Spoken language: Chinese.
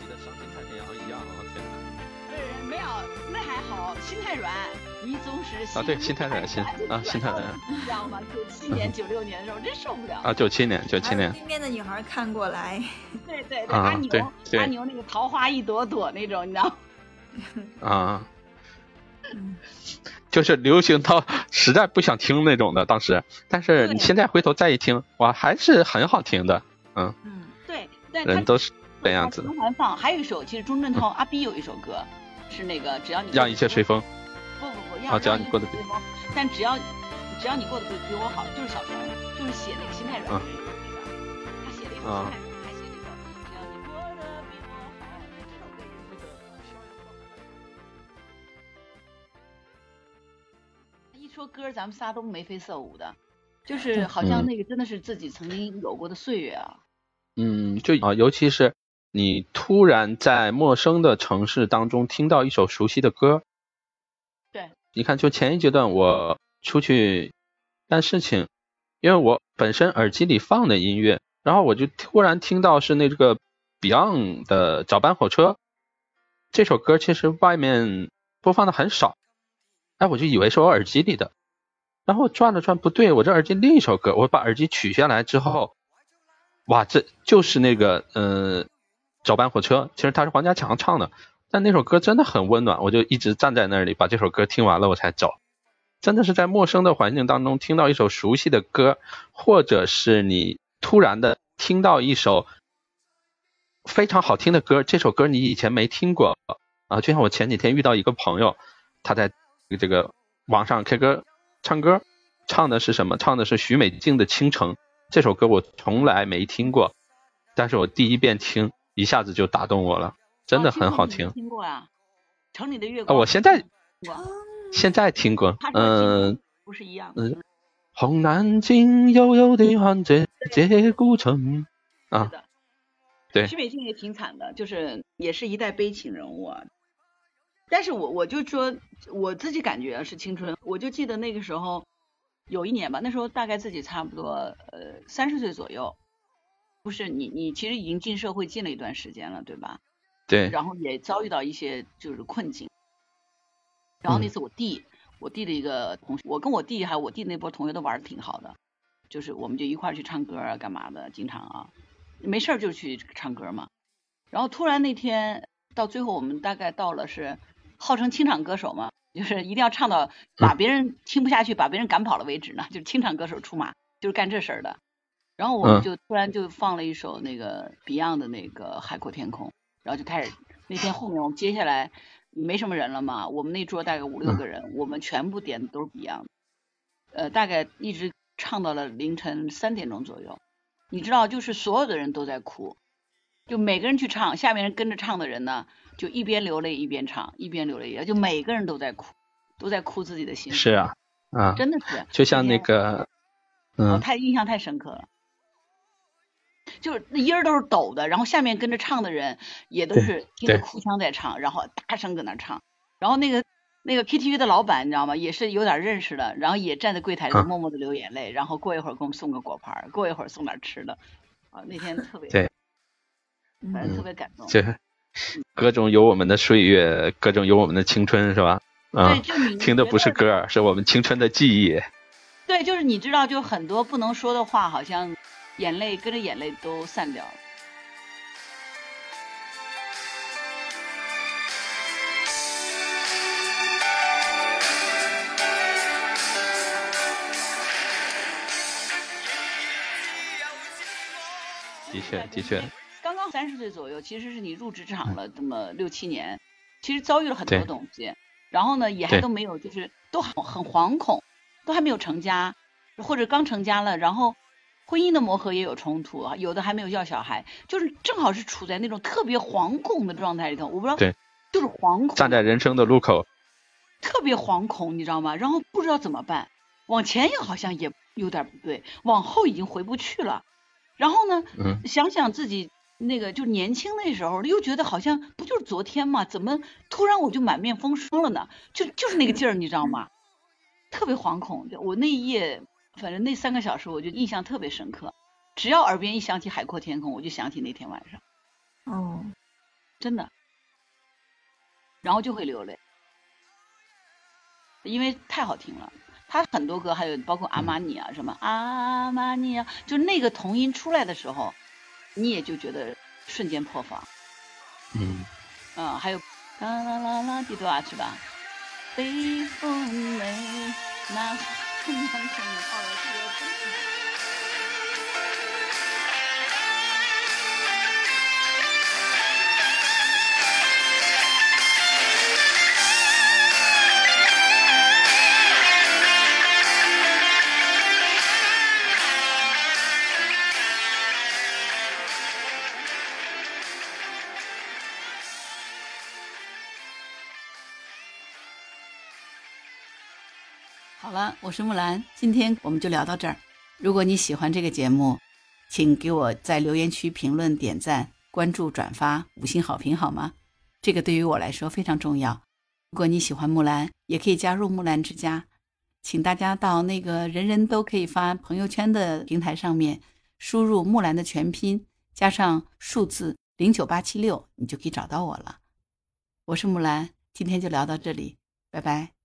洗的像金太平洋一样啊！天哪。呃，没有，那还好，心太软，你总是啊，对，心太软，心啊，心太软，你知道吗？九七年、九六年的时候，真受不了啊！九七年，九七年，身边的女孩看过来，对对对，阿牛，阿牛那个桃花一朵朵那种，你知道？啊，就是流行到实在不想听那种的，当时，但是你现在回头再一听，哇，还是很好听的，嗯嗯，对，人都是这样子。循环放，还有一首，其实钟镇涛、阿 B 有一首歌。是那个，只要你让一切随风。不不不，要只要你过得比，但只要只要你过得比比我好，就是小船，就是写那个心太软的那个，他写了一首心太软，还写了一首只要你过得比我好，这首歌也是一说歌，咱们仨都眉飞色舞的，就是好像那个真的是自己曾经有过的岁月啊。嗯，就啊，尤其是。你突然在陌生的城市当中听到一首熟悉的歌，对，你看，就前一阶段我出去干事情，因为我本身耳机里放的音乐，然后我就突然听到是那个 Beyond 的《早班火车》这首歌，其实外面播放的很少，哎，我就以为是我耳机里的，然后转了转，不对，我这耳机另一首歌，我把耳机取下来之后，哇，这就是那个，嗯。早班火车，其实它是黄家强唱的，但那首歌真的很温暖，我就一直站在那里把这首歌听完了，我才走。真的是在陌生的环境当中听到一首熟悉的歌，或者是你突然的听到一首非常好听的歌，这首歌你以前没听过啊。就像我前几天遇到一个朋友，他在这个网上 K 歌唱歌，唱的是什么？唱的是许美静的《倾城》这首歌，我从来没听过，但是我第一遍听。一下子就打动我了，真的很好听。听过啊，城里的月光。我现在现在听过，嗯，不是一样。嗯，红南京悠悠地喊这这古城啊，对。徐美静也挺惨的，就是也是一代悲情人物啊。但是我我就说我自己感觉是青春，我就记得那个时候有一年吧，那时候大概自己差不多呃三十岁左右。不是你，你其实已经进社会进了一段时间了，对吧？对。然后也遭遇到一些就是困境。然后那次我弟，我弟的一个同学，我跟我弟还有我弟那波同学都玩的挺好的，就是我们就一块去唱歌啊，干嘛的，经常啊，没事就去唱歌嘛。然后突然那天到最后，我们大概到了是号称清场歌手嘛，就是一定要唱到把别人听不下去，把别人赶跑了为止呢，就是清场歌手出马，就是干这事儿的。然后我们就突然就放了一首那个 Beyond 的那个《海阔天空》，然后就开始那天后面我们接下来没什么人了嘛，我们那桌大概五六个人，我们全部点的都是 Beyond，呃，大概一直唱到了凌晨三点钟左右。你知道，就是所有的人都在哭，就每个人去唱，下面人跟着唱的人呢，就一边流泪一边唱，一边流泪，就每个人都在哭，都在哭自己的心。是啊，啊，真的是，就像那个，嗯，太印象太深刻了。就是那音儿都是抖的，然后下面跟着唱的人也都是听着哭腔在唱，然后大声搁那唱，然后那个那个 KTV 的老板你知道吗？也是有点认识的，然后也站在柜台上默默的流眼泪，然后过一会儿给我们送个果盘，过一会儿送点吃的，啊，那天特别对，反正特别感动。这歌中有我们的岁月，各种有我们的青春，是吧？啊，听的不是歌，是我们青春的记忆。对，就是你知道，就很多不能说的话，好像。眼泪跟着眼泪都散掉了。的确，的确。刚刚三十岁左右，其实是你入职场了这么六七年，其实遭遇了很多东西，然后呢，也还都没有，就是都很很惶恐，都还没有成家，或者刚成家了，然后。婚姻的磨合也有冲突啊，有的还没有要小孩，就是正好是处在那种特别惶恐的状态里头。我不知道，对，就是惶恐，站在人生的路口，特别惶恐，你知道吗？然后不知道怎么办，往前也好像也有点不对，往后已经回不去了。然后呢，想想自己那个就年轻那时候，又觉得好像不就是昨天嘛？怎么突然我就满面风霜了呢？就就是那个劲儿，你知道吗？特别惶恐，我那一夜。反正那三个小时我就印象特别深刻，只要耳边一响起《海阔天空》，我就想起那天晚上。哦，真的，然后就会流泪，因为太好听了。他很多歌，还有包括阿玛尼啊，什么阿玛尼啊，就那个童音出来的时候，你也就觉得瞬间破防。嗯，嗯，还有啦啦啦啦滴多啊，是吧？北风来，那春阳好了，我是木兰，今天我们就聊到这儿。如果你喜欢这个节目，请给我在留言区评论、点赞、关注、转发、五星好评，好吗？这个对于我来说非常重要。如果你喜欢木兰，也可以加入木兰之家，请大家到那个人人都可以发朋友圈的平台上面，输入木兰的全拼加上数字零九八七六，你就可以找到我了。我是木兰，今天就聊到这里，拜拜。